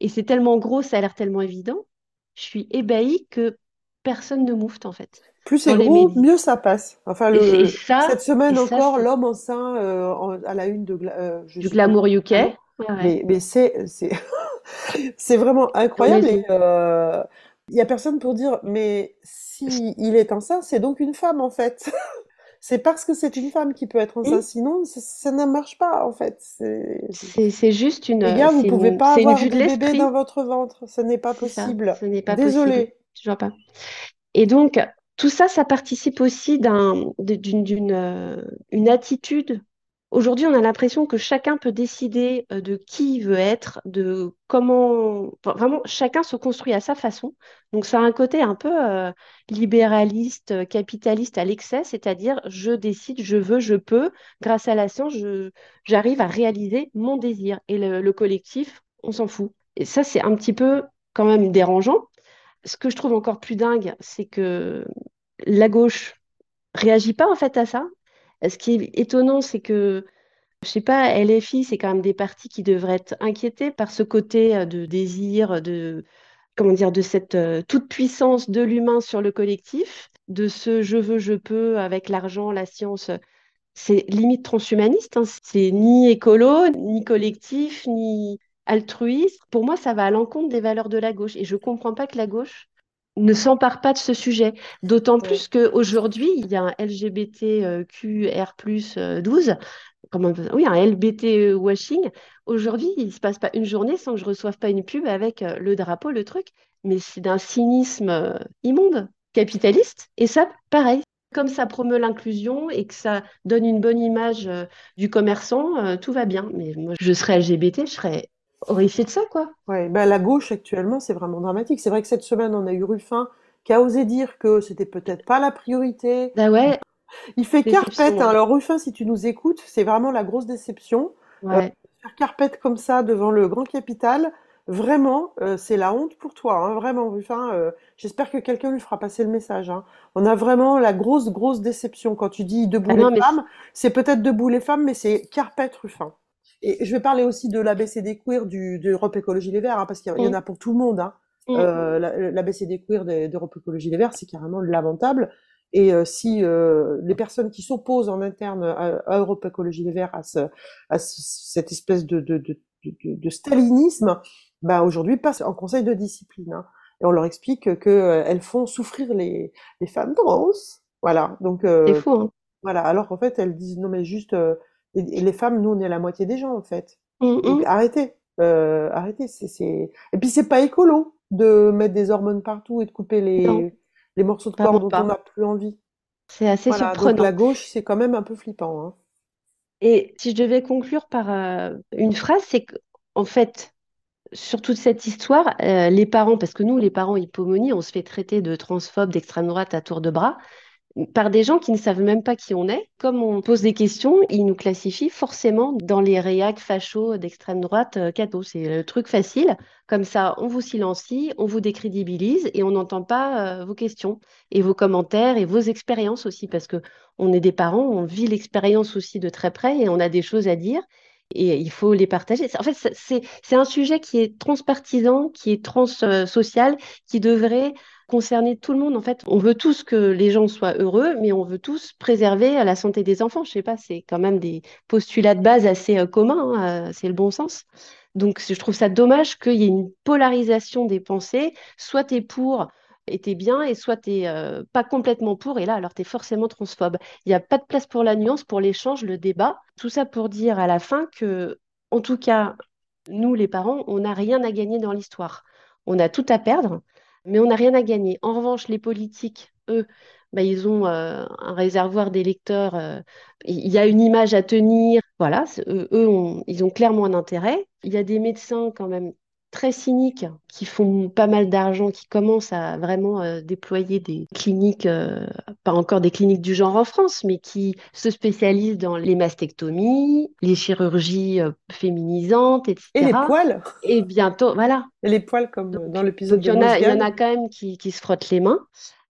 Et c'est tellement gros, ça a l'air tellement évident. Je suis ébahie que personne ne moufte, en fait. Plus c'est gros, mieux ça passe. Enfin, le, cette semaine encore, l'homme enceint euh, à la une de, euh, du Glamour UK. Mais, mais c'est c'est vraiment incroyable. il euh, y a personne pour dire, mais si il est enceint, c'est donc une femme en fait. c'est parce que c'est une femme qui peut être enceinte. Sinon, ça, ne marche pas, en fait. C'est juste une. Les gars, vous pouvez pas avoir de bébé dans votre ventre. Ce n'est pas possible. ce n'est pas Désolée. Je vois pas. Et donc, tout ça, ça participe aussi d'une euh, une attitude Aujourd'hui, on a l'impression que chacun peut décider euh, de qui il veut être, de comment. vraiment, chacun se construit à sa façon. Donc, ça a un côté un peu euh, libéraliste, euh, capitaliste à l'excès, c'est-à-dire je décide, je veux, je peux. Grâce à la science, j'arrive à réaliser mon désir. Et le, collectif, on s'en fout. Et ça, c'est un petit peu quand même dérangeant. Ce que je trouve encore plus dingue, c'est que la gauche réagit pas en fait à ça. Ce qui est étonnant, c'est que, je sais pas, LFI, c'est quand même des partis qui devraient être inquiétés par ce côté euh, de désir, de, comment dire, de cette euh, toute puissance de l'humain sur le collectif, de ce je veux, je peux avec l'argent, la science. C'est limite transhumaniste, hein. c'est ni écolo, ni collectif, ni altruiste. Pour moi, ça va à l'encontre des valeurs de la gauche. Et je ne comprends pas que la gauche ne s'empare pas de ce sujet. D'autant plus qu'aujourd'hui, il y a un LGBTQR12, comment, oui, un LBT washing. Aujourd'hui, il ne se passe pas une journée sans que je ne reçoive pas une pub avec euh, le drapeau, le truc. Mais c'est d'un cynisme euh, immonde, capitaliste. Et ça, pareil. Comme ça promeut l'inclusion et que ça donne une bonne image euh, du commerçant, tout va bien. Mais moi, je serais LGBT, je serais horrifié de ça, quoi. Ouais, bah, la gauche actuellement, c'est vraiment dramatique. C'est vrai que cette semaine, on a eu Ruffin qui a osé dire que c'était peut-être pas la priorité. Bah ouais. Il fait carpette. Hein. Alors Ruffin, si tu nous écoutes, c'est vraiment la grosse déception. Ouais. Euh, faire carpette comme ça devant le grand capital, vraiment, euh, c'est la honte pour toi. Hein. Vraiment, Ruffin. Euh, j'espère que quelqu'un lui fera passer le message. Hein. On a vraiment la grosse, grosse déception quand tu dis debout ah les femmes. C'est peut-être debout les femmes, mais c'est carpette Ruffin. Et je vais parler aussi de l'ABCD queer du, d'Europe Écologie Les Verts, hein, parce qu'il y, en a pour tout le monde. Hein. Mm. Euh, l'ABCD queer d'Europe Écologie Les Verts, c'est carrément lamentable. Et euh, si euh, les personnes qui s'opposent en interne à, Europe Écologie Les Verts, à, ce, à cette espèce de, de, de, de, stalinisme, bah aujourd'hui passent en conseil de discipline. Hein. Et on leur explique que euh, elles font souffrir les, les femmes trans. Voilà. Donc. c'est fou. Hein. Voilà. Alors qu'en fait, elles disent non mais juste et, les femmes, nous, on est la moitié des gens, en fait. Donc, mmh. arrêtez. Euh, arrêtez. C'est. Et puis, c'est pas écolo de mettre des hormones partout et de couper les, les morceaux de corps dont on n'a plus envie. C'est assez surprenant. Donc, la gauche, c'est quand même un peu flippant. Hein. Et si je devais conclure par euh, une phrase, c'est qu'en fait, sur toute cette histoire, euh, les parents, parce que nous, les parents hypomonies, on se fait traiter de transphobes d'extrême droite à tour de bras par des gens qui ne savent même pas qui on est. Comme on pose des questions, ils nous classifient forcément dans les réacs fachos d'extrême droite euh, C'est le truc facile. Comme ça, on vous silencie, on vous décrédibilise et on n'entend pas euh, vos questions et vos commentaires et vos expériences aussi, parce que on est des parents, on vit l'expérience aussi de très près et on a des choses à dire et il faut les partager. En fait, c'est un sujet qui est transpartisan, qui est transsocial, qui devrait concerner tout le monde. En fait, on veut tous que les gens soient heureux, mais on veut tous préserver la santé des enfants. Je sais pas, c'est quand même des postulats de base assez euh, communs, hein, euh, c'est le bon sens. Donc, je trouve ça dommage qu'il y ait une polarisation des pensées. Soit tu es pour et t'es bien, et soit tu n'es euh, pas complètement pour, et là, alors tu es forcément transphobe. Il n'y a pas de place pour la nuance, pour l'échange, le débat. Tout ça pour dire à la fin que, en tout cas, nous, les parents, on n'a rien à gagner dans l'histoire. On a tout à perdre, mais on n'a rien à gagner. En revanche, les politiques, eux, bah, ils ont euh, un réservoir d'électeurs. Euh, il y a une image à tenir. Voilà, eux, ils ont clairement un intérêt. Il y a des médecins quand même très cyniques qui font pas mal d'argent, qui commencent à vraiment euh, déployer des cliniques, euh, pas encore des cliniques du genre en France, mais qui se spécialisent dans les mastectomies, les chirurgies euh, féminisantes, etc. Et les poils Et bientôt, voilà. Et les poils, comme dans l'épisode de Il y, en a, il y en a quand même qui, qui se frottent les mains.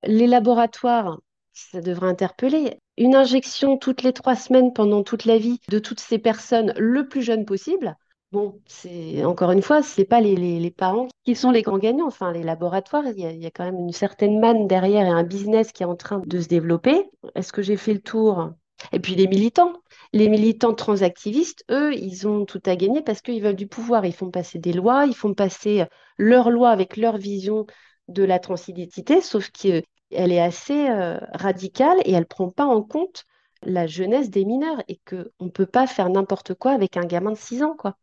Les laboratoires, ça devrait interpeller. Une injection toutes les trois semaines pendant toute la vie de toutes ces personnes le plus jeune possible, Bon, c'est encore une fois, ce n'est pas les, parents qui sont les grands gagnants. Enfin, les laboratoires, il y, a, quand même une certaine manne derrière et un business qui est en train de se développer. Est-ce que j'ai fait le tour? Et puis les militants. Les militants transactivistes, eux, ils ont tout à gagner parce qu'ils veulent du pouvoir. Ils font passer des lois, ils font passer leur loi avec leur vision de la transidentité, sauf qu'elle est assez euh, radicale et elle ne prend pas en compte la jeunesse des mineurs et qu'on ne peut pas faire n'importe quoi avec un gamin de 6 ans, quoi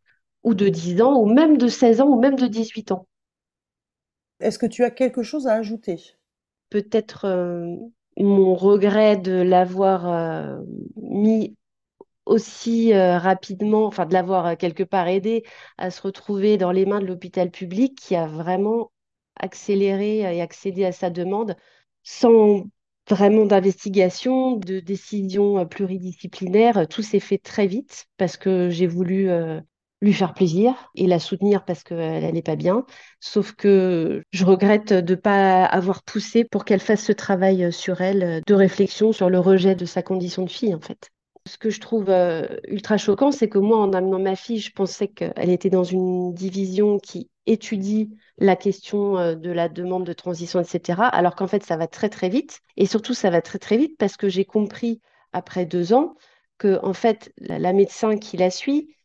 ou de 10 ans, ou même de 16 ans, ou même de 18 ans. Est-ce que tu as quelque chose à ajouter? Peut-être euh, mon regret de l'avoir euh, mis aussi euh, rapidement, enfin de l'avoir quelque part aidé à se retrouver dans les mains de l'hôpital public qui a vraiment accéléré et accédé à sa demande sans vraiment d'investigation, de décision pluridisciplinaire. Tout s'est fait très vite parce que j'ai voulu lui faire plaisir et la soutenir parce qu'elle n'est pas bien. Sauf que je regrette de ne pas avoir poussé pour qu'elle fasse ce travail sur elle de réflexion sur le rejet de sa condition de fille, en fait. Ce que je trouve euh, ultra choquant, c'est que moi, en amenant ma fille, je pensais qu'elle était dans une division qui étudie la question euh, de la demande de transition, etc. Alors qu'en fait, ça va très très vite. Et surtout, ça va très très vite parce que j'ai compris après deux ans que en fait, la médecin qui la suit,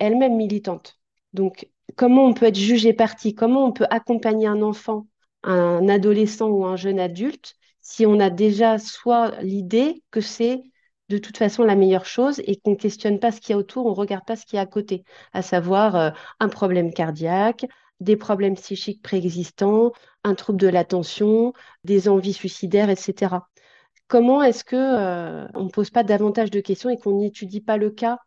elle-même militante. Donc, comment on peut être jugé parti? Comment on peut accompagner un enfant, un adolescent ou un jeune adulte si on a déjà soit l'idée que c'est de toute façon la meilleure chose et qu'on ne questionne pas ce qu'il y a autour, on ne regarde pas ce qu'il y a à côté, à savoir euh, un problème cardiaque, des problèmes psychiques préexistants, un trouble de l'attention, des envies suicidaires, etc. Comment est-ce que euh, on ne pose pas davantage de questions et qu'on n'étudie pas le cas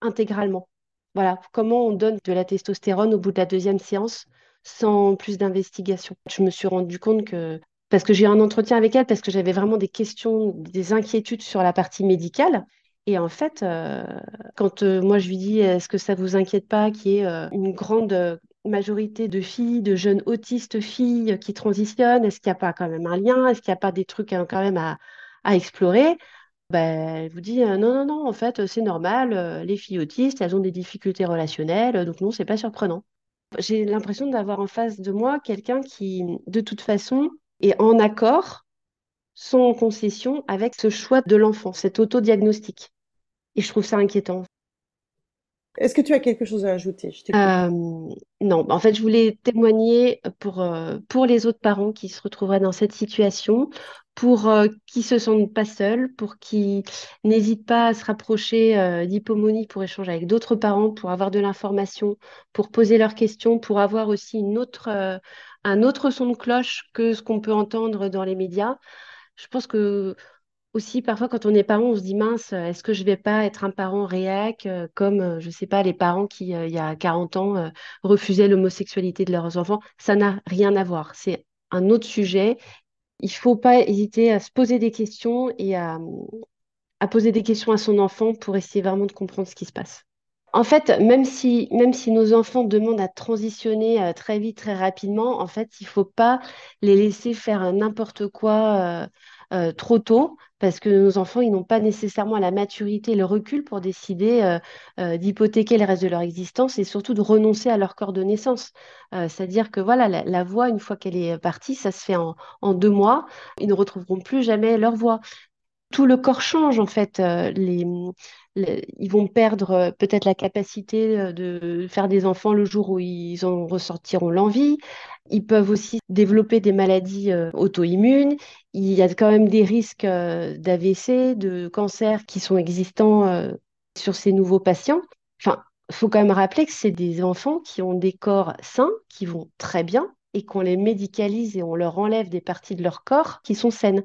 intégralement? Voilà, comment on donne de la testostérone au bout de la deuxième séance sans plus d'investigation. Je me suis rendu compte que, parce que j'ai eu un entretien avec elle, parce que j'avais vraiment des questions, des inquiétudes sur la partie médicale. Et en fait, euh, quand euh, moi je lui dis, est-ce que ça vous inquiète pas qu'il y ait euh, une grande majorité de filles, de jeunes autistes filles qui transitionnent, est-ce qu'il n'y a pas quand même un lien, est-ce qu'il n'y a pas des trucs hein, quand même à explorer? Ben, elle vous dit, «Euh, non, non, non, en fait, c'est normal, euh, les filles autistes, elles ont des difficultés relationnelles, donc non, c'est pas surprenant. J'ai l'impression d'avoir en face de moi quelqu'un qui, de toute façon, est en accord, sans concession, avec ce choix de l'enfant, cet autodiagnostic. Et je trouve ça inquiétant. Est-ce que tu as quelque chose à ajouter? Euh, Non, en fait, je voulais témoigner pour, pour les autres parents qui se retrouveraient dans cette situation, pour euh, qu'ils se sentent pas seuls, pour qu'ils n'hésitent pas à se rapprocher euh, d'Hippomonie pour échanger avec d'autres parents, pour avoir de l'information, pour poser leurs questions, pour avoir aussi euh, un autre son de cloche que ce qu'on peut entendre dans les médias. Je pense que aussi parfois quand on est parent, on se dit mince, est-ce que je vais pas être un parent réac comme, je sais pas, les parents qui, il y a 40 ans, refusaient l'homosexualité de leurs enfants? Ça n'a rien à voir. C'est un autre sujet il ne faut pas hésiter à se poser des questions et à, poser des questions à son enfant pour essayer vraiment de comprendre ce qui se passe. En fait, même si, nos enfants demandent à transitionner euh, très vite, très rapidement, en fait, il ne faut pas les laisser faire n'importe quoi. Euh, euh, trop tôt parce que nos enfants, ils n'ont pas nécessairement la maturité, le recul pour décider euh, euh, d'hypothéquer le reste de leur existence et surtout de renoncer à leur corps de naissance. C'est-à-dire que voilà, la, voix, une fois qu'elle est partie, ça se fait en, deux mois. Ils ne retrouveront plus jamais leur voix tout le corps change en fait. Les, ils vont perdre peut-être la capacité de faire des enfants le jour où ils en ressortiront l'envie. Ils peuvent aussi développer des maladies auto-immunes. Il y a quand même des risques d'AVC, de cancer qui sont existants sur ces nouveaux patients. Enfin, faut quand même rappeler que c'est des enfants qui ont des corps sains, qui vont très bien, et qu'on les médicalise et on leur enlève des parties de leur corps qui sont saines.